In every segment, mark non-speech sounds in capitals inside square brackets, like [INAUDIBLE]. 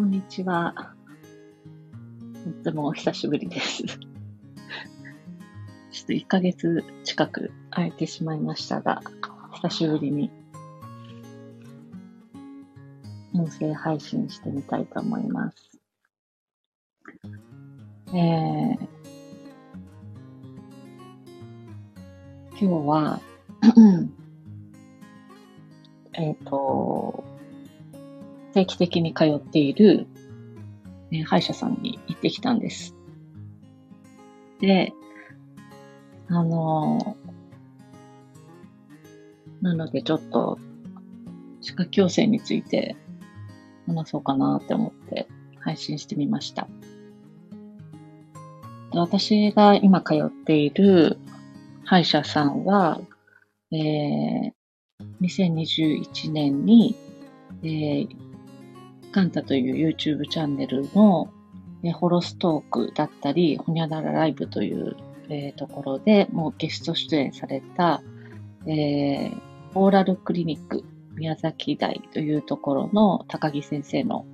こんにちは。とってもお久しぶりです。[LAUGHS] ちょっと1ヶ月近く空いてしまいましたが、久しぶりに音声配信してみたいと思います。えー、今日は、[CLEARS THROAT] えっと、定期的に通っている、ね、歯医者さんに行ってきたんです。で、あの、なのでちょっと、歯科矯正について話そうかなって思って配信してみました。私が今通っている歯医者さんは、えー、2021年に、えー、カンタという YouTube チャンネルの、えー、ホロストークだったり、ホニャララライブという、えー、ところでもうゲスト出演された、えー、オーラルクリニック宮崎大というところの高木先生の、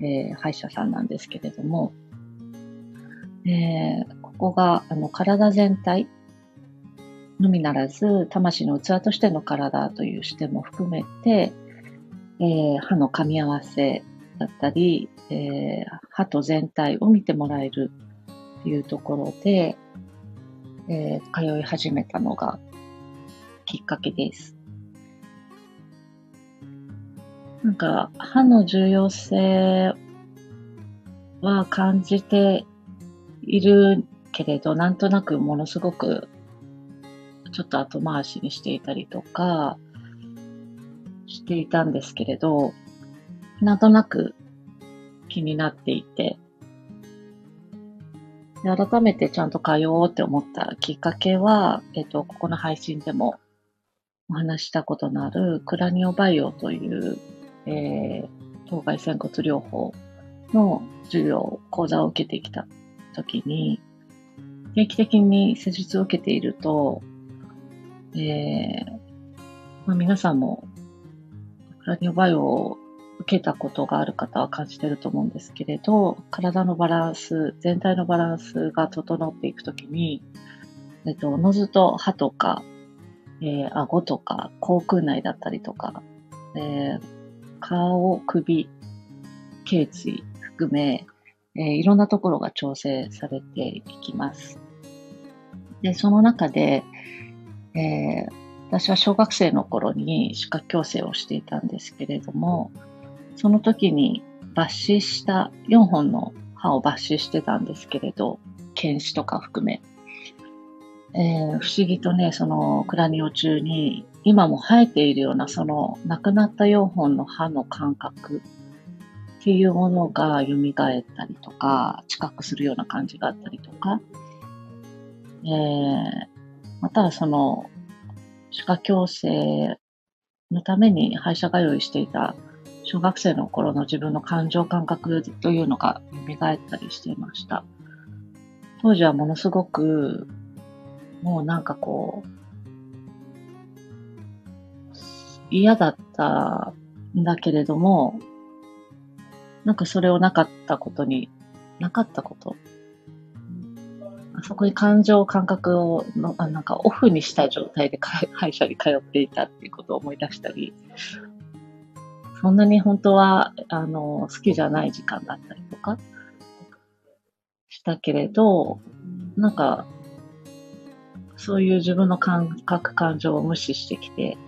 えー、歯医者さんなんですけれども、えー、ここがあの体全体のみならず魂の器としての体という視点も含めて、えー、歯の噛み合わせだったり、えー、歯と全体を見てもらえるというところで、えー、通い始めたのがきっかけです。なんか歯の重要性は感じているけれど、なんとなくものすごくちょっと後回しにしていたりとかしていたんですけれど、なんとなく気になっていて、改めてちゃんと通おうって思ったきっかけは、えっと、ここの配信でもお話したことのあるクラニオバイオという、えー、当該仙骨療法の授業、講座を受けてきた時に、定期的に施術を受けていると、えーまあ、皆さんもラニオバイオを受けたことがある方は感じてると思うんですけれど、体のバランス、全体のバランスが整っていくときに、えっと、おのずと歯とか、えー、顎とか、口腔内だったりとか、えー、顔、首、頸椎含め、えー、いろんなところが調整されていきます。で、その中で、えー、私は小学生の頃に歯科矯正をしていたんですけれども、その時に抜歯した4本の歯を抜歯してたんですけれど、検視とか含め、えー、不思議とね、そのクラニオ中に今も生えているようなその亡くなった4本の歯の感覚っていうものが蘇ったりとか、知覚するような感じがあったりとか、えー、またはその歯科矯正のために歯医者通いしていた小学生の頃の自分の感情感覚というのが蘇ったりしていました。当時はものすごく、もうなんかこう、嫌だったんだけれども、なんかそれをなかったことに、なかったこと。あそこに感情感覚をのあなんかオフにした状態で [LAUGHS] 歯医者に通っていたっていうことを思い出したり、そんなに本当はあの好きじゃない時間だったりとかしたけれど、なんかそういう自分の感覚感情を無視してきて、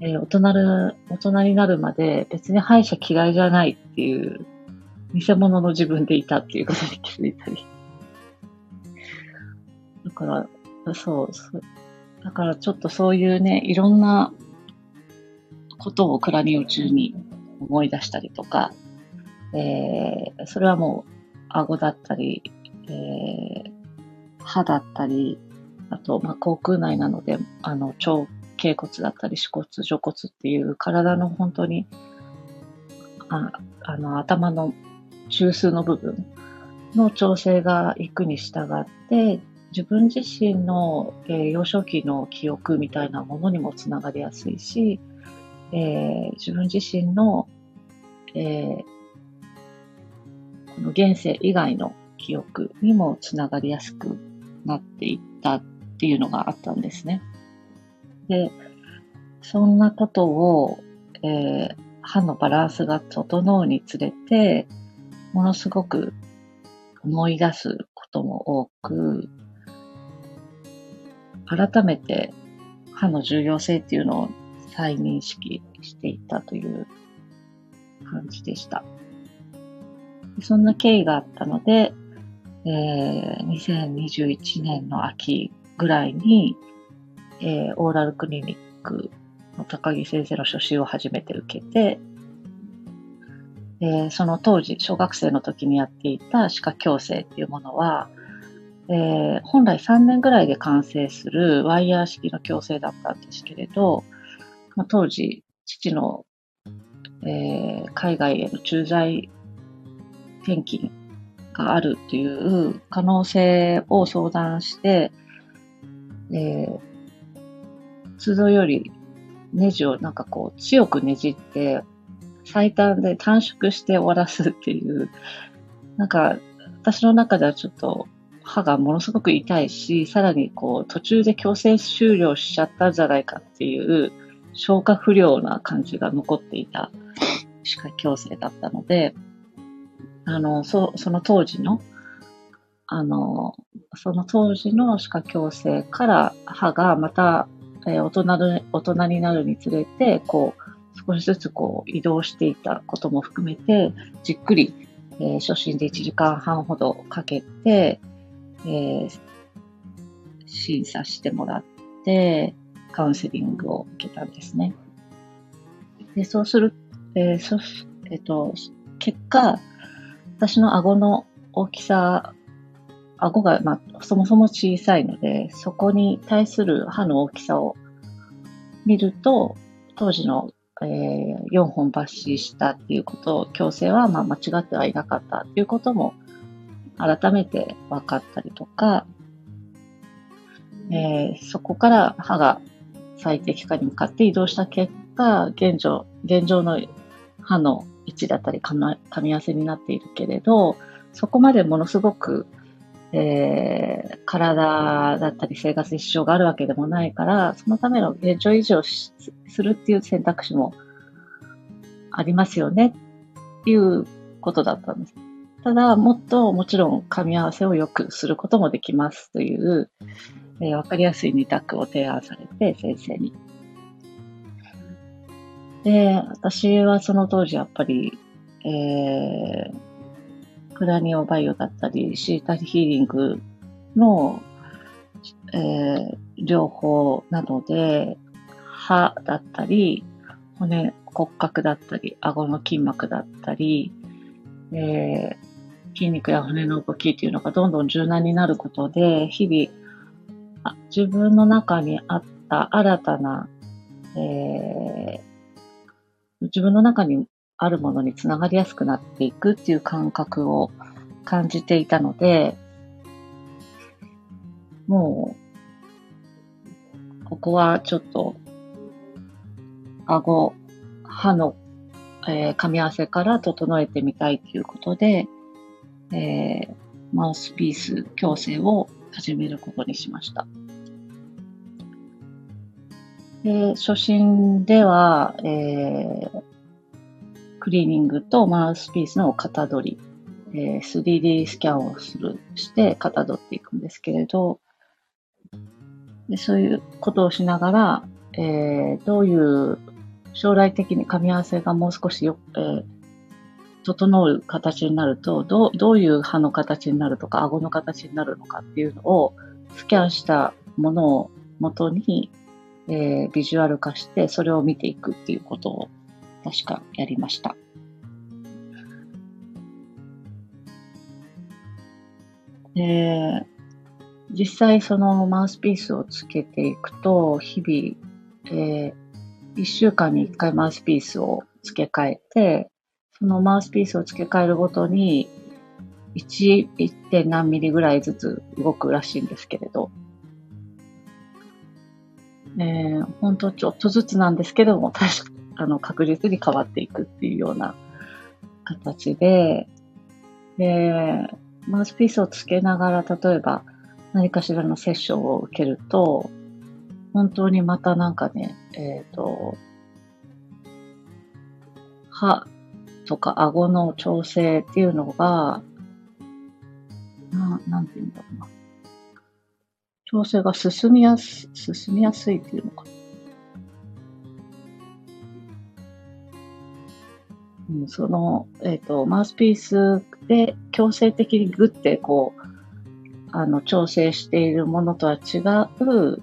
えー、大人る、大人になるまで別に歯医者嫌いじゃないっていう偽物の自分でいたっていうことに気づいたり。だから、そう、だからちょっとそういうね、いろんなことをクラニオ中に思い出したりとか、えー、それはもう顎だったり、えー、歯だったり、あと、まあ、口腔内なので、あの、腸頸骨だったり、歯骨、除骨っていう体の本当に、ああの、頭の中枢の部分の調整が行くに従って、自分自身の、えー、幼少期の記憶みたいなものにもつながりやすいし、えー、自分自身の、えー、の現世以外の記憶にもつながりやすくなっていったっていうのがあったんですね。で、そんなことを、えー、歯のバランスが整うにつれて、ものすごく思い出すことも多く、改めて歯の重要性っていうのを再認識していったという感じでした。そんな経緯があったので、えー、2021年の秋ぐらいに、えー、オーラルクリニックの高木先生の初診を初めて受けて、えー、その当時、小学生の時にやっていた歯科矯正っていうものは、えー、本来3年ぐらいで完成するワイヤー式の矯正だったんですけれど、まあ、当時、父の、えー、海外への駐在転勤があるという可能性を相談して、えー、通常よりネジをなんかこう強くねじって最短で短縮して終わらすっていう、なんか私の中ではちょっと歯がものすごく痛いし、さらにこう途中で強制終了しちゃったんじゃないかっていう消化不良な感じが残っていた歯科矯正だったので、あの、そその当時の、あの、その当時の歯科矯正から歯がまた、えー、大人の大人になるにつれて、こう、少しずつこう移動していたことも含めて、じっくり、えー、初診で1時間半ほどかけて、えー、審査してもらって、カウンセリングを受けたんですね。で、そうする、えー、そえっ、と、結果、私の顎の大きさ、顎が、まあ、そもそも小さいので、そこに対する歯の大きさを見ると、当時の、えー、4本抜歯したっていうことを、矯正はまあ間違ってはいなかったっていうことも改めて分かったりとか、えー、そこから歯が最適化に向かって移動した結果、現状、現状の歯の位置だったり噛み合わせになっているけれど、そこまでものすごく、えー、体だったり生活に支障があるわけでもないから、そのための現状維持をするっていう選択肢もありますよねっていうことだったんです。ただ、もっともちろん噛み合わせを良くすることもできますという、えー、わかりやすい二択を提案されて、先生に。で、私はその当時やっぱり、えー、クラニオバイオだったり、シータヒーリングの、えー、療法などで、歯だったり、骨、骨格だったり、顎の筋膜だったり、えー、筋肉や骨の動きっていうのがどんどん柔軟になることで、日々、自分の中にあった新たな、えー、自分の中にあるものにつながりやすくなっていくっていう感覚を感じていたので、もう、ここはちょっと、顎、歯の、えー、噛み合わせから整えてみたいということで、えー、マウスピース矯正を始めることにしました。で、初診では、えー、クリーニングとマウスピースの型取り、えー、3D スキャンをする、して型取っていくんですけれど、でそういうことをしながら、えー、どういう将来的に噛み合わせがもう少しよ、えー、整う形になると、どう、どういう歯の形になるとか、顎の形になるのかっていうのをスキャンしたものを元に、えー、ビジュアル化して、それを見ていくっていうことを確かやりました。で、実際そのマウスピースをつけていくと、日々、えー、1週間に1回マウスピースを付け替えて、そのマウスピースを付け替えるごとに、1、1. 点何ミリぐらいずつ動くらしいんですけれど、えー、本当ちょっとずつなんですけども、確か、あの、確実に変わっていくっていうような形で、で、マウスピースをつけながら、例えば何かしらのセッションを受けると、本当にまたなんかね、えっ、ー、と、歯とか顎の調整っていうのが、な、なんて言うんだろうな。調整が進みやす、進みやすいっていうのか。うん、その、えっ、ー、と、マウスピースで強制的にグッてこう、あの、調整しているものとは違う、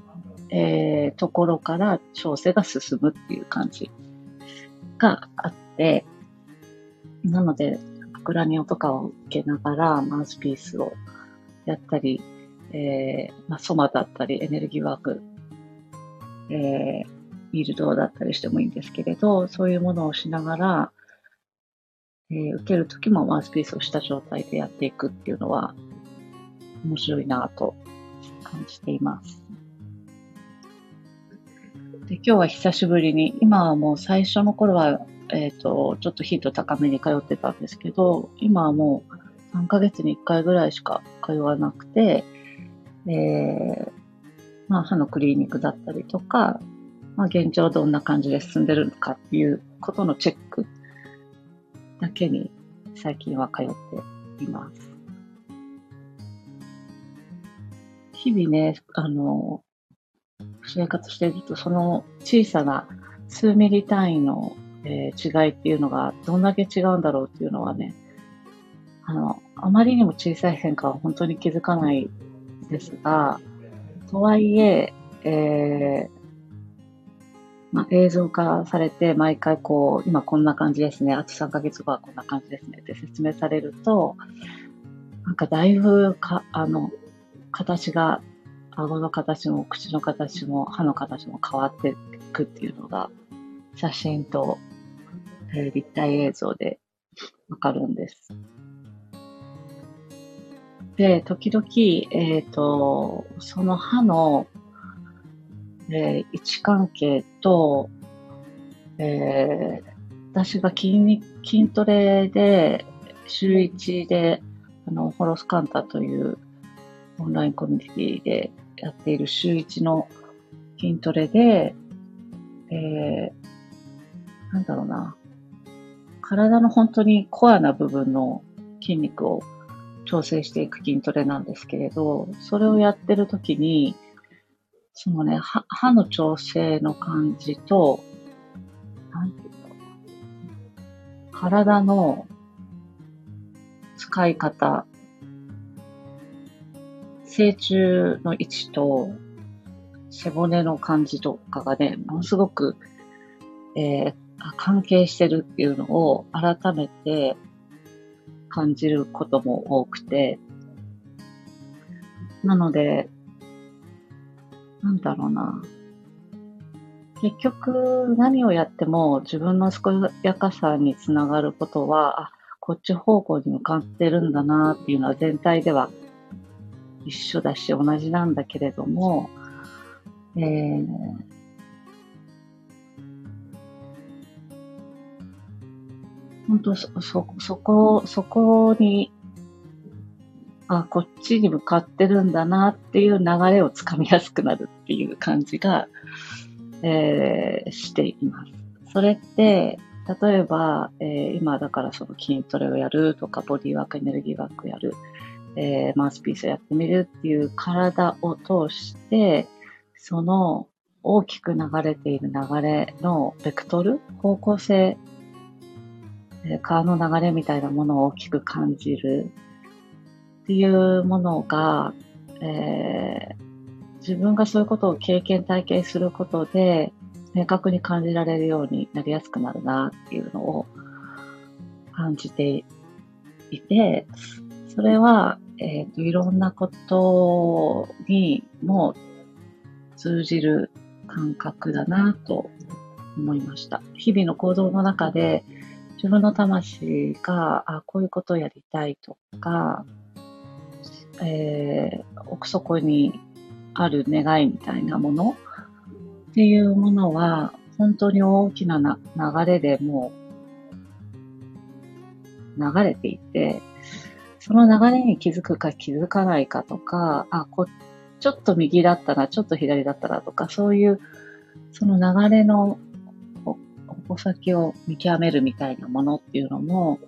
えー、ところから調整が進むっていう感じがあって、なので、クラニオとかを受けながらマウスピースをやったり、えー、まあ、ソマだったり、エネルギーワーク、えー、ミルドだったりしてもいいんですけれど、そういうものをしながら、えー、受けるときもマウスピースをした状態でやっていくっていうのは面白いなと感じています。で今日は久しぶりに、今はもう最初の頃は、えっ、ー、と、ちょっとヒート高めに通ってたんですけど、今はもう3ヶ月に1回ぐらいしか通わなくて、えー、まあ、歯のクリーニングだったりとか、まあ、現状どんな感じで進んでるのかっていうことのチェックだけに最近は通っています。日々ね、あの、生活してると、その小さな数ミリ単位の、えー、違いっていうのがどんだけ違うんだろうっていうのはね、あの、あまりにも小さい変化は本当に気づかないですが、とはいえ、えー、まあ、映像化されて、毎回こう、今こんな感じですね、あと3ヶ月後はこんな感じですねって説明されると、なんかだいぶか、あの、形が、顎の形も口の形も歯の形も変わっていくっていうのが、写真と、えー、立体映像でわかるんです。で、時々、えっ、ー、と、その歯の、えー、位置関係と、えー、私が筋筋トレで、週1で、あの、ホロスカンタというオンラインコミュニティでやっている週1の筋トレで、えー、なんだろうな、体の本当にコアな部分の筋肉を調整していく筋トレなんですけれど、それをやってる時に、そのね、歯の調整の感じと、なんていうの体の使い方、成虫の位置と背骨の感じとかがね、ものすごく、えー、関係してるっていうのを改めて感じることも多くて、なので、なんだろうな。結局、何をやっても自分の健やかさにつながることは、あ、こっち方向に向かってるんだなっていうのは全体では一緒だし同じなんだけれども、えー、本当そ、そ、そこ、そこに、あ、こっちに向かってるんだなっていう流れをつかみやすくなるっていう感じが、えー、しています。それって、例えば、えー、今だからその筋トレをやるとか、ボディワーク、エネルギーワークやる、えー、マウスピースをやってみるっていう体を通して、その大きく流れている流れのベクトル、方向性川の流れみたいなものを大きく感じるっていうものが、えー、自分がそういうことを経験体験することで明確に感じられるようになりやすくなるなっていうのを感じていて、それは、え、ー、と、いろんなことにも通じる感覚だなと思いました。日々の行動の中で、自分の魂が、あ、こういうことをやりたいとか、えー、奥底にある願いみたいなものっていうものは、本当に大きなな流れでもう流れていて、その流れに気づくか気づかないかとか、あ、こ、ちょっと右だったな、ちょっと左だったなとか、そういう、その流れの矛先を見極めるみたいなものっていうのも、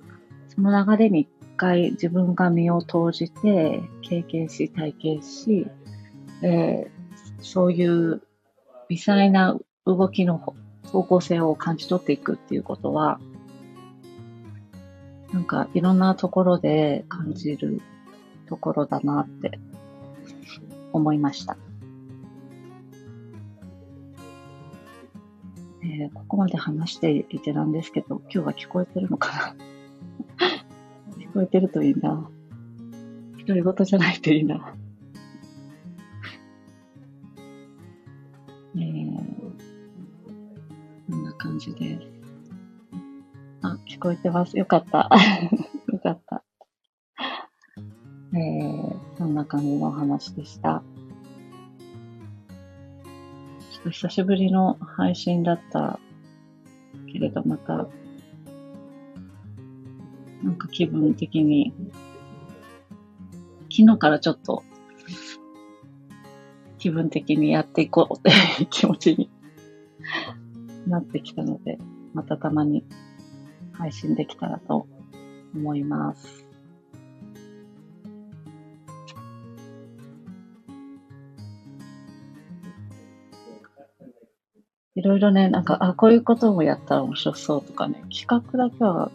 その流れに一回自分が身を投じて、経験し、体験し、えー、そういう微細な動きの方向性を感じ取っていくっていうことは、なんかいろんなところで感じるところだなって思いました。えー、ここまで話していてなんですけど、今日は聞こえてるのかな？[LAUGHS] 聞こえてるといいな。独り言じゃないといいな。えー、こんな感じです。あ、聞こえてます。よかった。[LAUGHS] よかった。えー、そんな感じのお話でした。久しぶりの配信だったけれど、また、なんか気分的に、昨日からちょっと、気分的にやっていこうって [LAUGHS] 気持ちになってきたので、またたまに配信できたらと思います。ろいろね、なんか、あ、こういうこともやったら面白そうとかね、企画だけは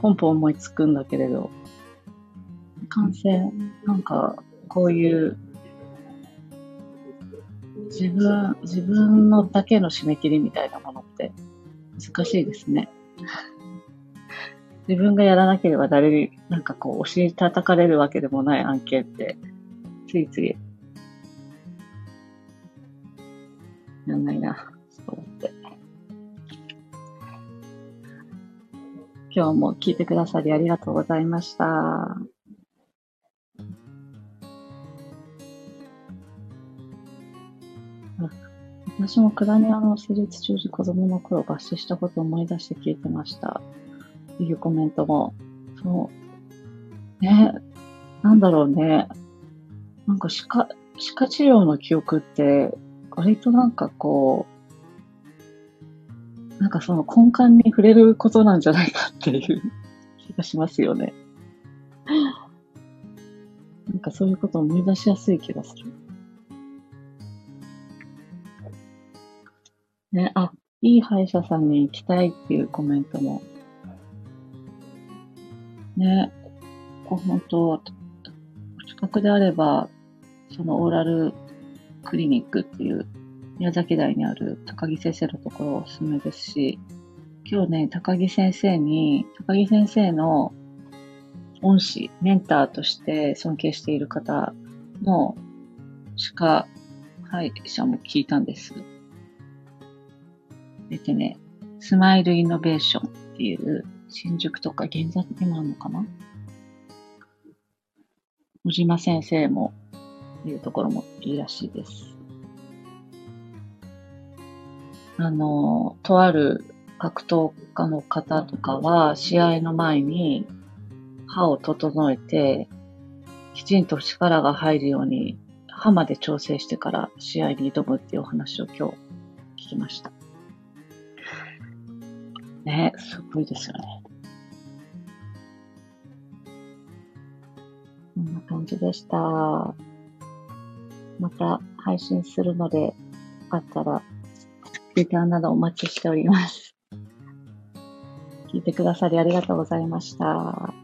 ポンポン思いつくんだけれど、完成、なんか、こういう自分、自分のだけの締め切りみたいなものって難しいですね。[LAUGHS] 自分がやらなければ誰になんかこう、お尻叩かれるわけでもない案件って、ついつい、やんないな、そう思って。今日も聞いてくださりありがとうございました。私もクラニアの施術中に子供の頃抜歯したことを思い出して聞いてました。っていうコメントも、そう。ね、なんだろうね。なんか歯科、歯科治療の記憶って、割となんかこう、なんかその根幹に触れることなんじゃないかっていう [LAUGHS] 気がしますよね。なんかそういうことを思い出しやすい気がする。ね、あ、いい歯医者さんに行きたいっていうコメントもね、こう本当、近くであれば、そのオーラルクリニックっていう宮崎台にある高木先生のところおすすめですし、今日ね、高木先生に、高木先生の恩師、メンターとして尊敬している方の歯科歯医者も聞いたんです。でね、スマイルイノベーションっていう新宿とか銀座にもあるのかな？小島先生もいうところもいいらしいです。あの、とある格闘家の方とかは、試合の前に歯を整えて、きちんと力が入るように歯まで調整してから試合に挑むっていうお話を今日聞きました。ね、すごいですよね。こんな感じでした。また配信するので、よかったら、レターなどお待ちしております。聞いてくださりありがとうございました。